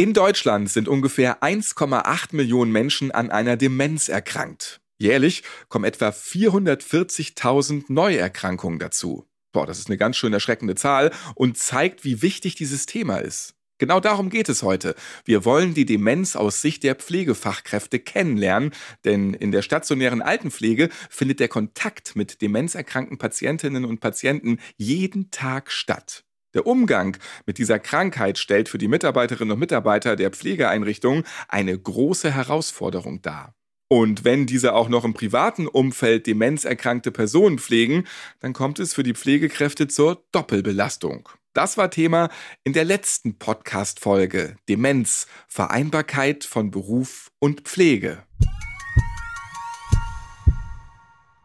In Deutschland sind ungefähr 1,8 Millionen Menschen an einer Demenz erkrankt. Jährlich kommen etwa 440.000 Neuerkrankungen dazu. Boah, das ist eine ganz schön erschreckende Zahl und zeigt, wie wichtig dieses Thema ist. Genau darum geht es heute. Wir wollen die Demenz aus Sicht der Pflegefachkräfte kennenlernen, denn in der stationären Altenpflege findet der Kontakt mit demenzerkrankten Patientinnen und Patienten jeden Tag statt. Der Umgang mit dieser Krankheit stellt für die Mitarbeiterinnen und Mitarbeiter der Pflegeeinrichtungen eine große Herausforderung dar. Und wenn diese auch noch im privaten Umfeld demenzerkrankte Personen pflegen, dann kommt es für die Pflegekräfte zur Doppelbelastung. Das war Thema in der letzten Podcast-Folge Demenz, Vereinbarkeit von Beruf und Pflege.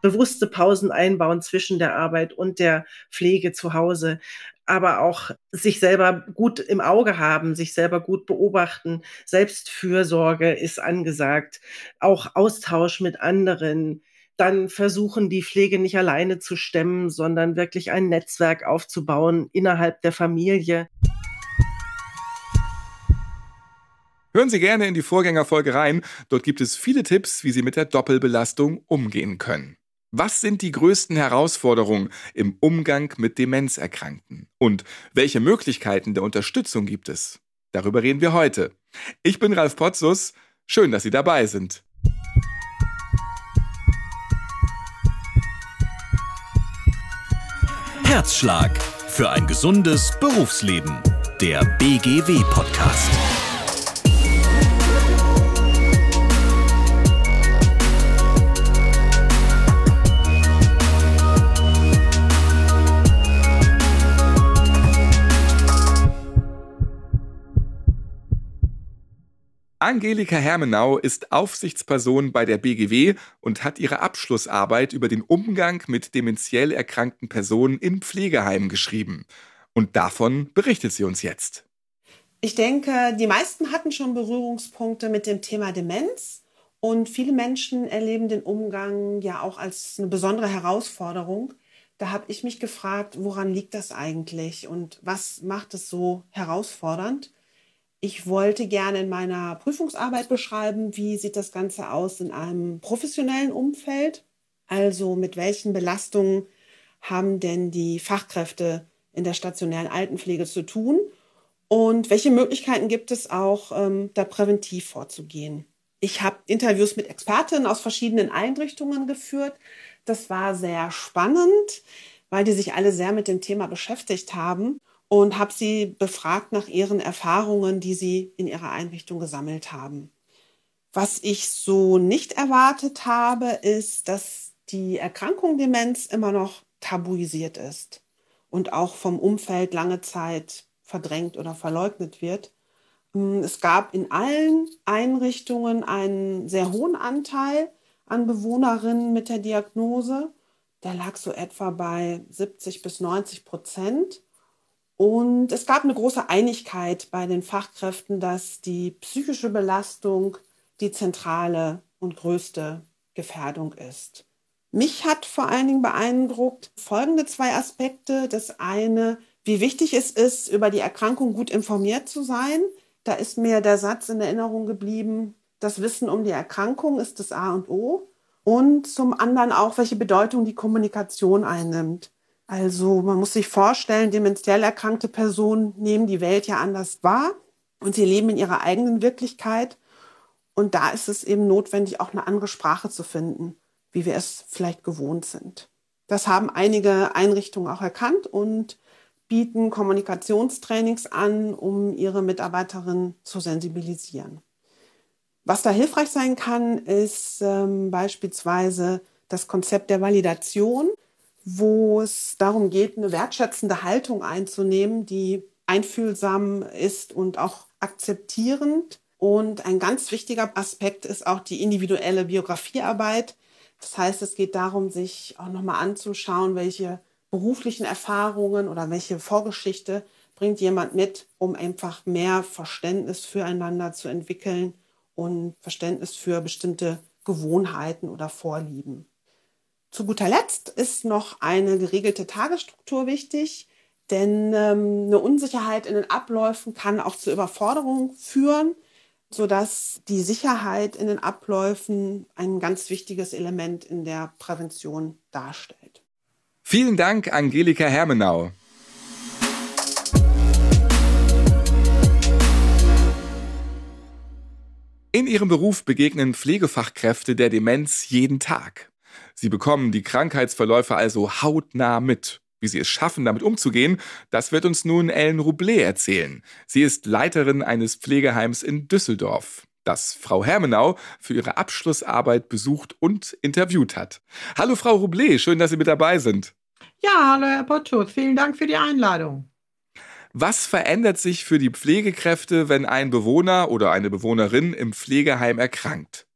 Bewusste Pausen einbauen zwischen der Arbeit und der Pflege zu Hause aber auch sich selber gut im Auge haben, sich selber gut beobachten. Selbstfürsorge ist angesagt, auch Austausch mit anderen. Dann versuchen, die Pflege nicht alleine zu stemmen, sondern wirklich ein Netzwerk aufzubauen innerhalb der Familie. Hören Sie gerne in die Vorgängerfolge rein. Dort gibt es viele Tipps, wie Sie mit der Doppelbelastung umgehen können. Was sind die größten Herausforderungen im Umgang mit Demenzerkrankten? Und welche Möglichkeiten der Unterstützung gibt es? Darüber reden wir heute. Ich bin Ralf Potzus. Schön, dass Sie dabei sind. Herzschlag für ein gesundes Berufsleben. Der BGW-Podcast. Angelika Hermenau ist Aufsichtsperson bei der BGW und hat ihre Abschlussarbeit über den Umgang mit dementiell erkrankten Personen in Pflegeheimen geschrieben. Und davon berichtet sie uns jetzt. Ich denke, die meisten hatten schon Berührungspunkte mit dem Thema Demenz. Und viele Menschen erleben den Umgang ja auch als eine besondere Herausforderung. Da habe ich mich gefragt, woran liegt das eigentlich und was macht es so herausfordernd? Ich wollte gerne in meiner Prüfungsarbeit beschreiben, wie sieht das Ganze aus in einem professionellen Umfeld. Also mit welchen Belastungen haben denn die Fachkräfte in der stationären Altenpflege zu tun und welche Möglichkeiten gibt es auch, ähm, da präventiv vorzugehen. Ich habe Interviews mit Expertinnen aus verschiedenen Einrichtungen geführt. Das war sehr spannend, weil die sich alle sehr mit dem Thema beschäftigt haben und habe sie befragt nach ihren Erfahrungen, die sie in ihrer Einrichtung gesammelt haben. Was ich so nicht erwartet habe, ist, dass die Erkrankung Demenz immer noch tabuisiert ist und auch vom Umfeld lange Zeit verdrängt oder verleugnet wird. Hm, es gab in allen Einrichtungen einen sehr hohen Anteil an Bewohnerinnen mit der Diagnose. Der lag so etwa bei 70 bis 90 Prozent. Und es gab eine große Einigkeit bei den Fachkräften, dass die psychische Belastung die zentrale und größte Gefährdung ist. Mich hat vor allen Dingen beeindruckt folgende zwei Aspekte. Das eine, wie wichtig es ist, über die Erkrankung gut informiert zu sein. Da ist mir der Satz in Erinnerung geblieben, das Wissen um die Erkrankung ist das A und O. Und zum anderen auch, welche Bedeutung die Kommunikation einnimmt. Also man muss sich vorstellen, dementiell erkrankte Personen nehmen die Welt ja anders wahr und sie leben in ihrer eigenen Wirklichkeit. Und da ist es eben notwendig, auch eine andere Sprache zu finden, wie wir es vielleicht gewohnt sind. Das haben einige Einrichtungen auch erkannt und bieten Kommunikationstrainings an, um ihre Mitarbeiterinnen zu sensibilisieren. Was da hilfreich sein kann, ist ähm, beispielsweise das Konzept der Validation wo es darum geht, eine wertschätzende Haltung einzunehmen, die einfühlsam ist und auch akzeptierend. Und ein ganz wichtiger Aspekt ist auch die individuelle Biografiearbeit. Das heißt, es geht darum, sich auch nochmal anzuschauen, welche beruflichen Erfahrungen oder welche Vorgeschichte bringt jemand mit, um einfach mehr Verständnis füreinander zu entwickeln und Verständnis für bestimmte Gewohnheiten oder Vorlieben. Zu guter Letzt ist noch eine geregelte Tagesstruktur wichtig. Denn ähm, eine Unsicherheit in den Abläufen kann auch zu Überforderung führen, sodass die Sicherheit in den Abläufen ein ganz wichtiges Element in der Prävention darstellt. Vielen Dank, Angelika Hermenau. In ihrem Beruf begegnen Pflegefachkräfte der Demenz jeden Tag. Sie bekommen die Krankheitsverläufe also hautnah mit. Wie sie es schaffen, damit umzugehen, das wird uns nun Ellen Roublé erzählen. Sie ist Leiterin eines Pflegeheims in Düsseldorf, das Frau Hermenau für ihre Abschlussarbeit besucht und interviewt hat. Hallo Frau Roublé, schön, dass Sie mit dabei sind. Ja, hallo Herr Potschutz, vielen Dank für die Einladung. Was verändert sich für die Pflegekräfte, wenn ein Bewohner oder eine Bewohnerin im Pflegeheim erkrankt?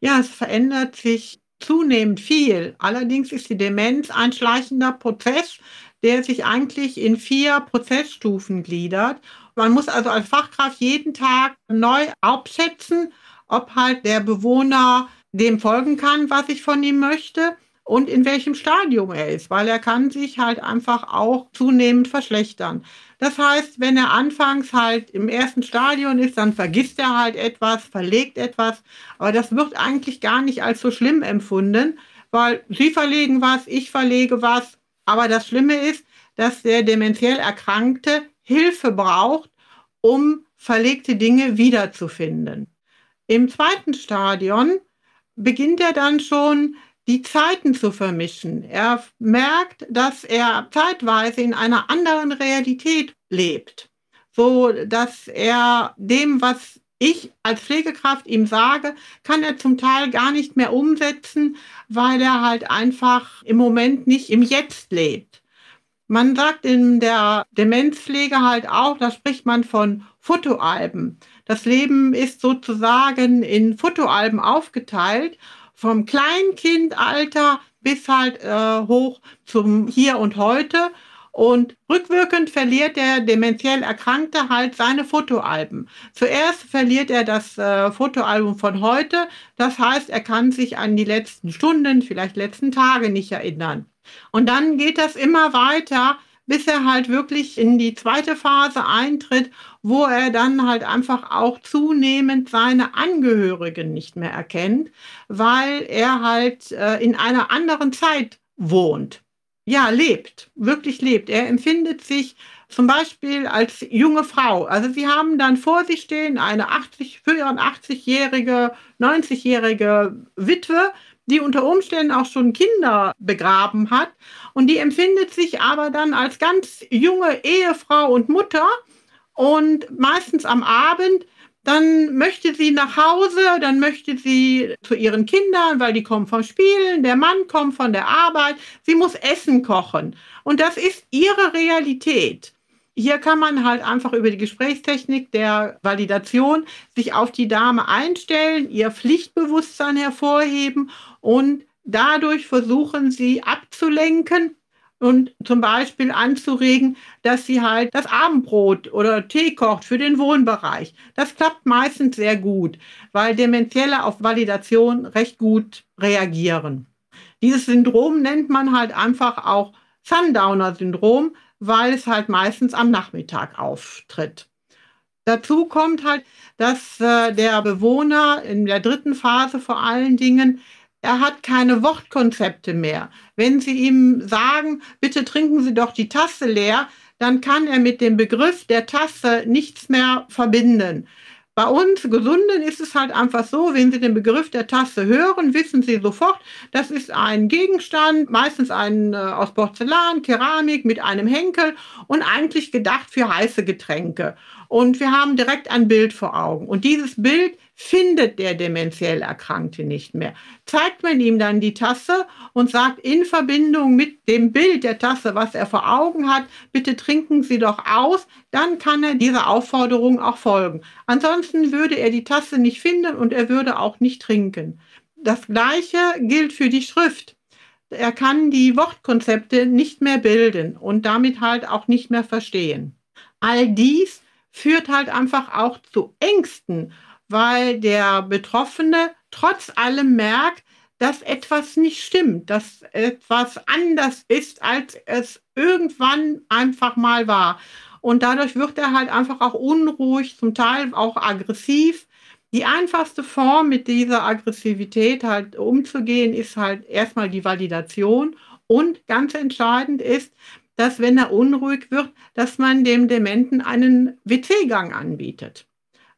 Ja, es verändert sich zunehmend viel. Allerdings ist die Demenz ein schleichender Prozess, der sich eigentlich in vier Prozessstufen gliedert. Man muss also als Fachkraft jeden Tag neu abschätzen, ob halt der Bewohner dem folgen kann, was ich von ihm möchte und in welchem Stadium er ist, weil er kann sich halt einfach auch zunehmend verschlechtern. Das heißt, wenn er anfangs halt im ersten Stadion ist, dann vergisst er halt etwas, verlegt etwas, aber das wird eigentlich gar nicht als so schlimm empfunden, weil sie verlegen was, ich verlege was, aber das Schlimme ist, dass der dementiell Erkrankte Hilfe braucht, um verlegte Dinge wiederzufinden. Im zweiten Stadion beginnt er dann schon die Zeiten zu vermischen. Er merkt, dass er zeitweise in einer anderen Realität lebt, so dass er dem, was ich als Pflegekraft ihm sage, kann er zum Teil gar nicht mehr umsetzen, weil er halt einfach im Moment nicht im Jetzt lebt. Man sagt in der Demenzpflege halt auch, da spricht man von Fotoalben. Das Leben ist sozusagen in Fotoalben aufgeteilt vom Kleinkindalter bis halt äh, hoch zum Hier und Heute. Und rückwirkend verliert der dementiell Erkrankte halt seine Fotoalben. Zuerst verliert er das äh, Fotoalbum von heute. Das heißt, er kann sich an die letzten Stunden, vielleicht letzten Tage nicht erinnern. Und dann geht das immer weiter bis er halt wirklich in die zweite Phase eintritt, wo er dann halt einfach auch zunehmend seine Angehörigen nicht mehr erkennt, weil er halt äh, in einer anderen Zeit wohnt. Ja, lebt, wirklich lebt. Er empfindet sich zum Beispiel als junge Frau. Also sie haben dann vor sich stehen eine 80, 84-jährige, 90-jährige Witwe, die unter Umständen auch schon Kinder begraben hat und die empfindet sich aber dann als ganz junge Ehefrau und Mutter und meistens am Abend dann möchte sie nach Hause, dann möchte sie zu ihren Kindern, weil die kommen vom Spielen, der Mann kommt von der Arbeit, sie muss Essen kochen. Und das ist ihre Realität. Hier kann man halt einfach über die Gesprächstechnik der Validation sich auf die Dame einstellen, ihr Pflichtbewusstsein hervorheben und dadurch versuchen sie abzulenken und zum Beispiel anzuregen, dass sie halt das Abendbrot oder Tee kocht für den Wohnbereich. Das klappt meistens sehr gut, weil Dementielle auf Validation recht gut reagieren. Dieses Syndrom nennt man halt einfach auch Sundowner-Syndrom, weil es halt meistens am Nachmittag auftritt. Dazu kommt halt, dass äh, der Bewohner in der dritten Phase vor allen Dingen, er hat keine Wortkonzepte mehr. Wenn Sie ihm sagen, bitte trinken Sie doch die Tasse leer, dann kann er mit dem Begriff der Tasse nichts mehr verbinden. Bei uns Gesunden ist es halt einfach so, wenn Sie den Begriff der Tasse hören, wissen Sie sofort, das ist ein Gegenstand, meistens ein äh, aus Porzellan, Keramik mit einem Henkel und eigentlich gedacht für heiße Getränke. Und wir haben direkt ein Bild vor Augen. Und dieses Bild findet der dementiell Erkrankte nicht mehr. Zeigt man ihm dann die Tasse und sagt in Verbindung mit dem Bild der Tasse, was er vor Augen hat, bitte trinken Sie doch aus, dann kann er dieser Aufforderung auch folgen. Ansonsten würde er die Tasse nicht finden und er würde auch nicht trinken. Das Gleiche gilt für die Schrift. Er kann die Wortkonzepte nicht mehr bilden und damit halt auch nicht mehr verstehen. All dies führt halt einfach auch zu Ängsten weil der Betroffene trotz allem merkt, dass etwas nicht stimmt, dass etwas anders ist, als es irgendwann einfach mal war. Und dadurch wird er halt einfach auch unruhig, zum Teil auch aggressiv. Die einfachste Form, mit dieser Aggressivität halt umzugehen, ist halt erstmal die Validation. Und ganz entscheidend ist, dass wenn er unruhig wird, dass man dem Dementen einen WC-Gang anbietet.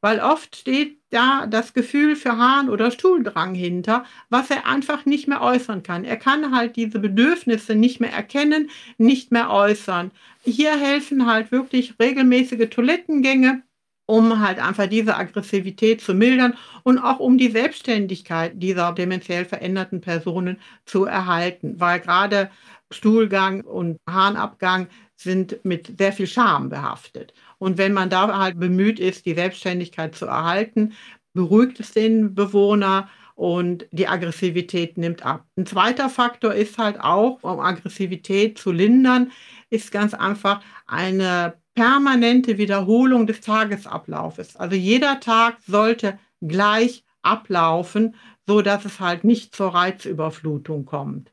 Weil oft steht da das Gefühl für Hahn oder Stuhldrang hinter, was er einfach nicht mehr äußern kann. Er kann halt diese Bedürfnisse nicht mehr erkennen, nicht mehr äußern. Hier helfen halt wirklich regelmäßige Toilettengänge, um halt einfach diese Aggressivität zu mildern und auch um die Selbstständigkeit dieser dementiell veränderten Personen zu erhalten, weil gerade Stuhlgang und Harnabgang sind mit sehr viel Scham behaftet. Und wenn man da halt bemüht ist, die Selbstständigkeit zu erhalten, beruhigt es den Bewohner und die Aggressivität nimmt ab. Ein zweiter Faktor ist halt auch, um Aggressivität zu lindern, ist ganz einfach eine permanente Wiederholung des Tagesablaufes. Also jeder Tag sollte gleich ablaufen, so dass es halt nicht zur Reizüberflutung kommt.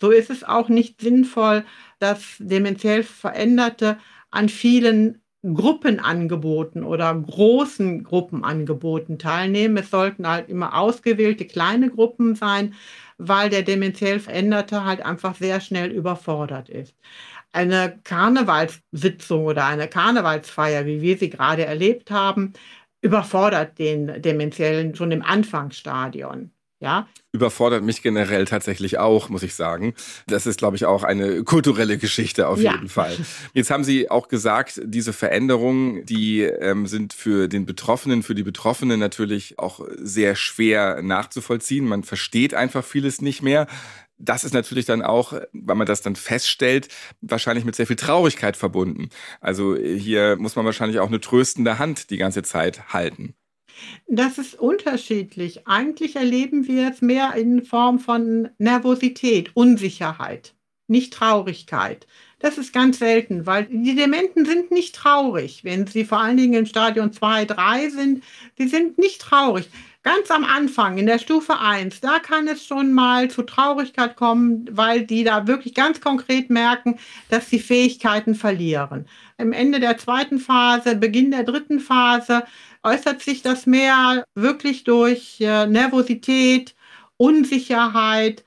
So ist es auch nicht sinnvoll, dass dementiell Veränderte an vielen Gruppenangeboten oder großen Gruppenangeboten teilnehmen. Es sollten halt immer ausgewählte kleine Gruppen sein, weil der dementiell Veränderte halt einfach sehr schnell überfordert ist. Eine Karnevalssitzung oder eine Karnevalsfeier, wie wir sie gerade erlebt haben, überfordert den Dementiellen schon im Anfangsstadion. Ja. Überfordert mich generell tatsächlich auch, muss ich sagen. Das ist, glaube ich, auch eine kulturelle Geschichte auf ja. jeden Fall. Jetzt haben Sie auch gesagt, diese Veränderungen, die ähm, sind für den Betroffenen, für die Betroffenen natürlich auch sehr schwer nachzuvollziehen. Man versteht einfach vieles nicht mehr. Das ist natürlich dann auch, weil man das dann feststellt, wahrscheinlich mit sehr viel Traurigkeit verbunden. Also hier muss man wahrscheinlich auch eine tröstende Hand die ganze Zeit halten. Das ist unterschiedlich. Eigentlich erleben wir es mehr in Form von Nervosität, Unsicherheit, nicht Traurigkeit. Das ist ganz selten, weil die Dementen sind nicht traurig, wenn sie vor allen Dingen im Stadion 2, 3 sind. Sie sind nicht traurig. Ganz am Anfang, in der Stufe 1, da kann es schon mal zu Traurigkeit kommen, weil die da wirklich ganz konkret merken, dass sie Fähigkeiten verlieren. Im Ende der zweiten Phase, Beginn der dritten Phase, äußert sich das mehr wirklich durch äh, Nervosität, Unsicherheit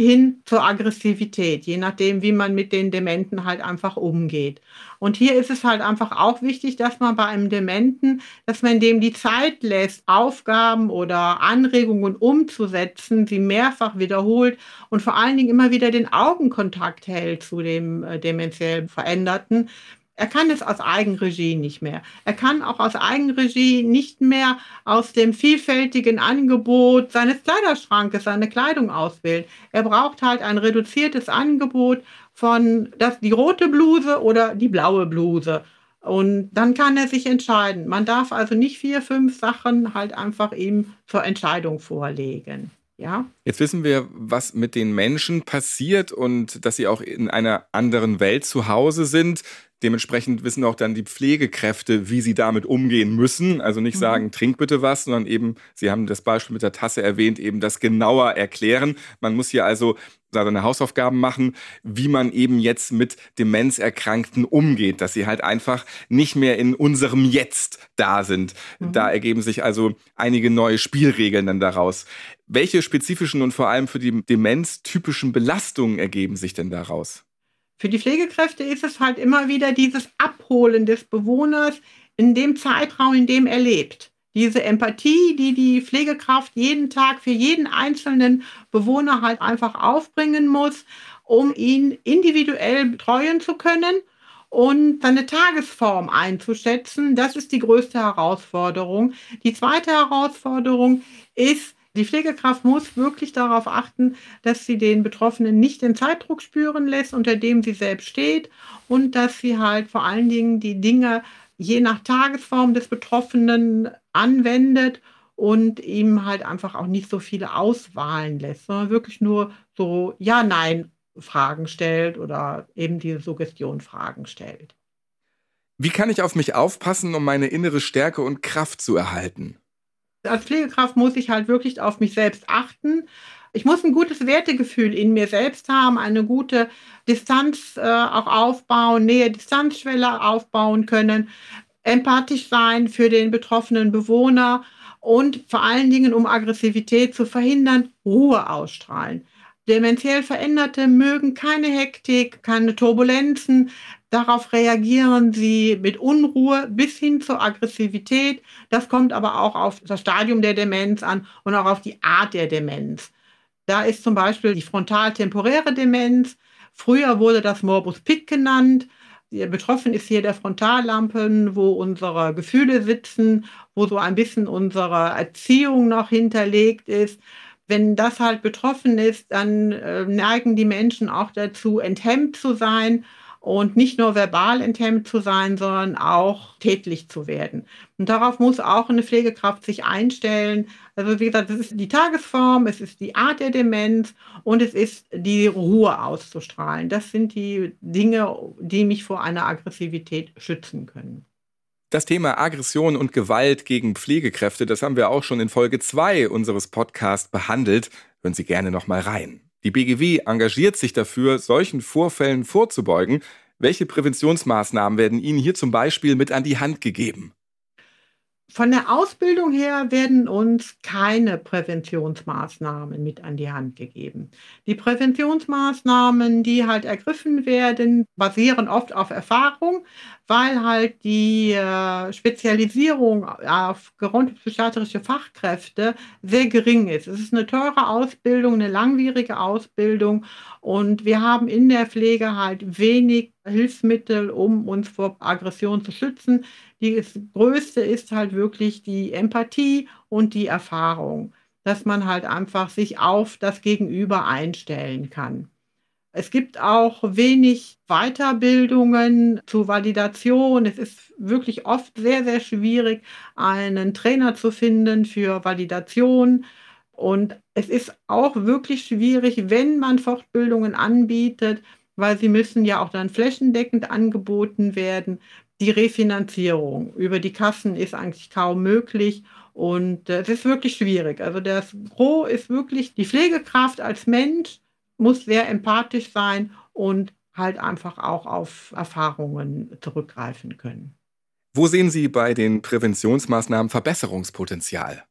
hin zur Aggressivität, je nachdem, wie man mit den Dementen halt einfach umgeht. Und hier ist es halt einfach auch wichtig, dass man bei einem Dementen, dass man dem die Zeit lässt, Aufgaben oder Anregungen umzusetzen, sie mehrfach wiederholt und vor allen Dingen immer wieder den Augenkontakt hält zu dem äh, dementiell Veränderten, er kann es aus Eigenregie nicht mehr. Er kann auch aus Eigenregie nicht mehr aus dem vielfältigen Angebot seines Kleiderschrankes seine Kleidung auswählen. Er braucht halt ein reduziertes Angebot von das, die rote Bluse oder die blaue Bluse. Und dann kann er sich entscheiden. Man darf also nicht vier, fünf Sachen halt einfach ihm zur Entscheidung vorlegen. Ja. Jetzt wissen wir, was mit den Menschen passiert und dass sie auch in einer anderen Welt zu Hause sind. Dementsprechend wissen auch dann die Pflegekräfte, wie sie damit umgehen müssen. Also nicht mhm. sagen, trink bitte was, sondern eben, Sie haben das Beispiel mit der Tasse erwähnt, eben das genauer erklären. Man muss hier also seine Hausaufgaben machen, wie man eben jetzt mit Demenzerkrankten umgeht, dass sie halt einfach nicht mehr in unserem Jetzt da sind. Mhm. Da ergeben sich also einige neue Spielregeln dann daraus. Welche spezifischen und vor allem für die Demenz typischen Belastungen ergeben sich denn daraus? Für die Pflegekräfte ist es halt immer wieder dieses Abholen des Bewohners in dem Zeitraum, in dem er lebt. Diese Empathie, die die Pflegekraft jeden Tag für jeden einzelnen Bewohner halt einfach aufbringen muss, um ihn individuell betreuen zu können und seine Tagesform einzuschätzen. Das ist die größte Herausforderung. Die zweite Herausforderung ist, die Pflegekraft muss wirklich darauf achten, dass sie den Betroffenen nicht den Zeitdruck spüren lässt, unter dem sie selbst steht und dass sie halt vor allen Dingen die Dinge je nach Tagesform des Betroffenen anwendet und ihm halt einfach auch nicht so viele Auswahlen lässt, sondern wirklich nur so Ja-Nein-Fragen stellt oder eben diese Suggestion-Fragen stellt. Wie kann ich auf mich aufpassen, um meine innere Stärke und Kraft zu erhalten? Als Pflegekraft muss ich halt wirklich auf mich selbst achten. Ich muss ein gutes Wertegefühl in mir selbst haben, eine gute Distanz äh, auch aufbauen, Nähe-Distanzschwelle aufbauen können, empathisch sein für den betroffenen Bewohner und vor allen Dingen, um Aggressivität zu verhindern, Ruhe ausstrahlen. Dementiell Veränderte mögen keine Hektik, keine Turbulenzen. Darauf reagieren sie mit Unruhe bis hin zur Aggressivität. Das kommt aber auch auf das Stadium der Demenz an und auch auf die Art der Demenz. Da ist zum Beispiel die frontaltemporäre Demenz. Früher wurde das Morbus Pick genannt. Betroffen ist hier der Frontallampen, wo unsere Gefühle sitzen, wo so ein bisschen unsere Erziehung noch hinterlegt ist wenn das halt betroffen ist, dann äh, neigen die Menschen auch dazu, enthemmt zu sein und nicht nur verbal enthemmt zu sein, sondern auch tätlich zu werden. Und darauf muss auch eine Pflegekraft sich einstellen. Also wie gesagt, es ist die Tagesform, es ist die Art der Demenz und es ist die Ruhe auszustrahlen. Das sind die Dinge, die mich vor einer Aggressivität schützen können. Das Thema Aggression und Gewalt gegen Pflegekräfte, das haben wir auch schon in Folge 2 unseres Podcasts behandelt. Hören Sie gerne nochmal rein. Die BGW engagiert sich dafür, solchen Vorfällen vorzubeugen. Welche Präventionsmaßnahmen werden Ihnen hier zum Beispiel mit an die Hand gegeben? Von der Ausbildung her werden uns keine Präventionsmaßnahmen mit an die Hand gegeben. Die Präventionsmaßnahmen, die halt ergriffen werden, basieren oft auf Erfahrung, weil halt die äh, Spezialisierung auf gerontopsychiatrische Fachkräfte sehr gering ist. Es ist eine teure Ausbildung, eine langwierige Ausbildung und wir haben in der Pflege halt wenig Hilfsmittel, um uns vor Aggression zu schützen. Das Größte ist halt wirklich die Empathie und die Erfahrung, dass man halt einfach sich auf das Gegenüber einstellen kann. Es gibt auch wenig Weiterbildungen zur Validation. Es ist wirklich oft sehr, sehr schwierig, einen Trainer zu finden für Validation. Und es ist auch wirklich schwierig, wenn man Fortbildungen anbietet, weil sie müssen ja auch dann flächendeckend angeboten werden. Die Refinanzierung über die Kassen ist eigentlich kaum möglich und es ist wirklich schwierig. Also das Gros ist wirklich die Pflegekraft als Mensch muss sehr empathisch sein und halt einfach auch auf Erfahrungen zurückgreifen können. Wo sehen Sie bei den Präventionsmaßnahmen Verbesserungspotenzial?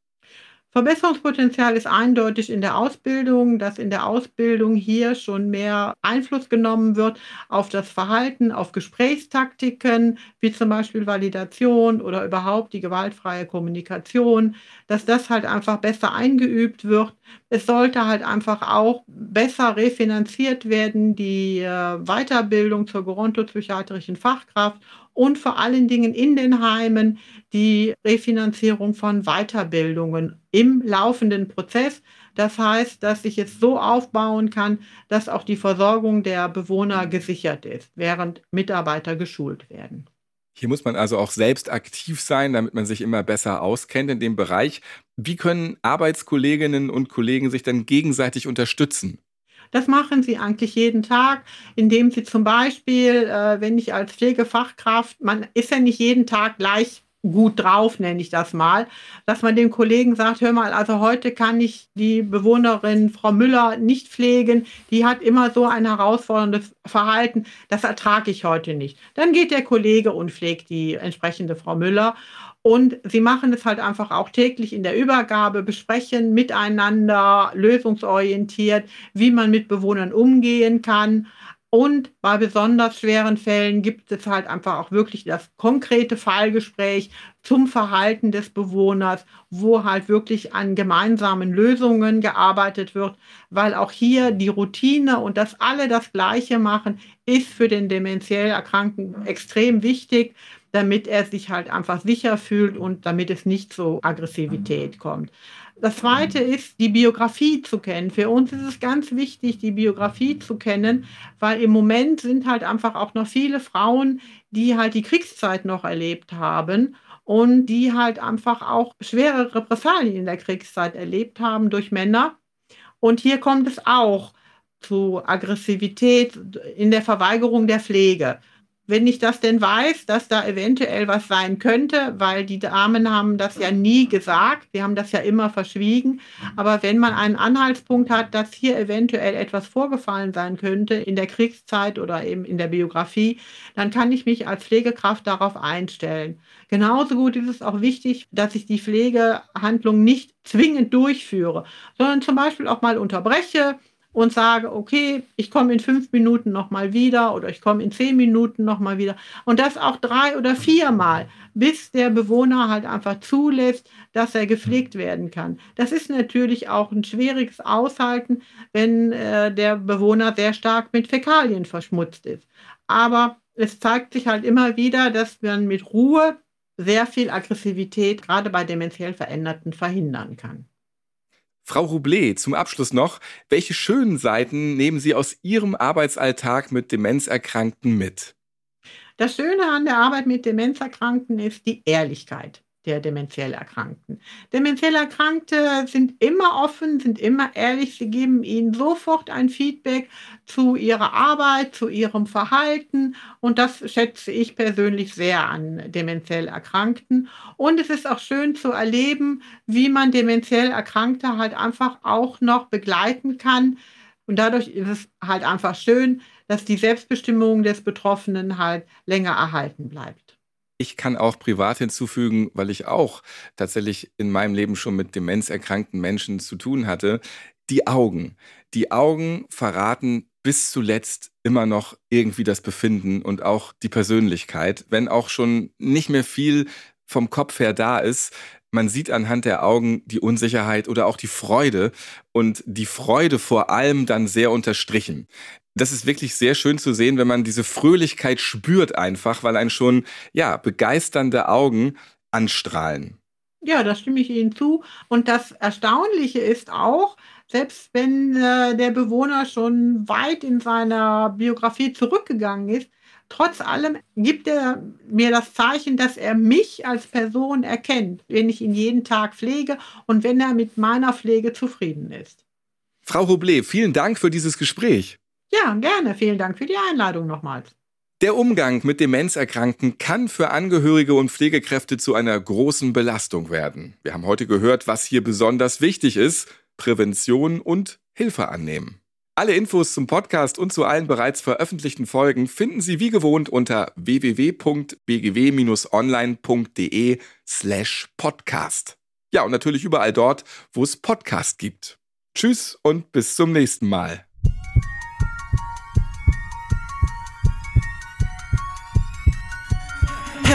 Verbesserungspotenzial ist eindeutig in der Ausbildung, dass in der Ausbildung hier schon mehr Einfluss genommen wird auf das Verhalten, auf Gesprächstaktiken, wie zum Beispiel Validation oder überhaupt die gewaltfreie Kommunikation, dass das halt einfach besser eingeübt wird. Es sollte halt einfach auch besser refinanziert werden, die äh, Weiterbildung zur gerontopsychiatrischen Fachkraft und vor allen Dingen in den Heimen die Refinanzierung von Weiterbildungen im laufenden Prozess. Das heißt, dass ich es so aufbauen kann, dass auch die Versorgung der Bewohner gesichert ist, während Mitarbeiter geschult werden. Hier muss man also auch selbst aktiv sein, damit man sich immer besser auskennt in dem Bereich. Wie können Arbeitskolleginnen und Kollegen sich dann gegenseitig unterstützen? Das machen sie eigentlich jeden Tag, indem sie zum Beispiel, äh, wenn ich als Pflegefachkraft, man ist ja nicht jeden Tag gleich gut drauf, nenne ich das mal, dass man dem Kollegen sagt, hör mal, also heute kann ich die Bewohnerin Frau Müller nicht pflegen, die hat immer so ein herausforderndes Verhalten, das ertrage ich heute nicht. Dann geht der Kollege und pflegt die entsprechende Frau Müller und sie machen es halt einfach auch täglich in der Übergabe, besprechen miteinander, lösungsorientiert, wie man mit Bewohnern umgehen kann. Und bei besonders schweren Fällen gibt es halt einfach auch wirklich das konkrete Fallgespräch zum Verhalten des Bewohners, wo halt wirklich an gemeinsamen Lösungen gearbeitet wird, weil auch hier die Routine und dass alle das Gleiche machen, ist für den dementiell Erkrankten extrem wichtig, damit er sich halt einfach sicher fühlt und damit es nicht zu Aggressivität kommt. Das zweite ist, die Biografie zu kennen. Für uns ist es ganz wichtig, die Biografie zu kennen, weil im Moment sind halt einfach auch noch viele Frauen, die halt die Kriegszeit noch erlebt haben und die halt einfach auch schwere Repressalien in der Kriegszeit erlebt haben durch Männer. Und hier kommt es auch zu Aggressivität in der Verweigerung der Pflege. Wenn ich das denn weiß, dass da eventuell was sein könnte, weil die Damen haben das ja nie gesagt, sie haben das ja immer verschwiegen. Aber wenn man einen Anhaltspunkt hat, dass hier eventuell etwas vorgefallen sein könnte in der Kriegszeit oder eben in der Biografie, dann kann ich mich als Pflegekraft darauf einstellen. Genauso gut ist es auch wichtig, dass ich die Pflegehandlung nicht zwingend durchführe, sondern zum Beispiel auch mal unterbreche, und sage, okay, ich komme in fünf Minuten nochmal wieder oder ich komme in zehn Minuten nochmal wieder. Und das auch drei oder viermal, bis der Bewohner halt einfach zulässt, dass er gepflegt werden kann. Das ist natürlich auch ein schwieriges Aushalten, wenn äh, der Bewohner sehr stark mit Fäkalien verschmutzt ist. Aber es zeigt sich halt immer wieder, dass man mit Ruhe sehr viel Aggressivität gerade bei demenziell Veränderten verhindern kann. Frau Roublé, zum Abschluss noch, welche schönen Seiten nehmen Sie aus Ihrem Arbeitsalltag mit Demenzerkrankten mit? Das Schöne an der Arbeit mit Demenzerkrankten ist die Ehrlichkeit der demenziell Erkrankten. Demenziell Erkrankte sind immer offen, sind immer ehrlich. Sie geben ihnen sofort ein Feedback zu ihrer Arbeit, zu ihrem Verhalten. Und das schätze ich persönlich sehr an demenziell Erkrankten. Und es ist auch schön zu erleben, wie man demenziell Erkrankte halt einfach auch noch begleiten kann. Und dadurch ist es halt einfach schön, dass die Selbstbestimmung des Betroffenen halt länger erhalten bleibt. Ich kann auch privat hinzufügen, weil ich auch tatsächlich in meinem Leben schon mit demenzerkrankten Menschen zu tun hatte. Die Augen. Die Augen verraten bis zuletzt immer noch irgendwie das Befinden und auch die Persönlichkeit, wenn auch schon nicht mehr viel vom Kopf her da ist. Man sieht anhand der Augen die Unsicherheit oder auch die Freude und die Freude vor allem dann sehr unterstrichen das ist wirklich sehr schön zu sehen, wenn man diese Fröhlichkeit spürt einfach, weil einen schon, ja, begeisternde Augen anstrahlen. Ja, da stimme ich Ihnen zu. Und das Erstaunliche ist auch, selbst wenn äh, der Bewohner schon weit in seiner Biografie zurückgegangen ist, trotz allem gibt er mir das Zeichen, dass er mich als Person erkennt, wenn ich ihn jeden Tag pflege und wenn er mit meiner Pflege zufrieden ist. Frau Roblé, vielen Dank für dieses Gespräch. Ja, gerne. Vielen Dank für die Einladung nochmals. Der Umgang mit Demenzerkrankten kann für Angehörige und Pflegekräfte zu einer großen Belastung werden. Wir haben heute gehört, was hier besonders wichtig ist. Prävention und Hilfe annehmen. Alle Infos zum Podcast und zu allen bereits veröffentlichten Folgen finden Sie wie gewohnt unter www.bgw-online.de slash podcast. Ja, und natürlich überall dort, wo es Podcast gibt. Tschüss und bis zum nächsten Mal.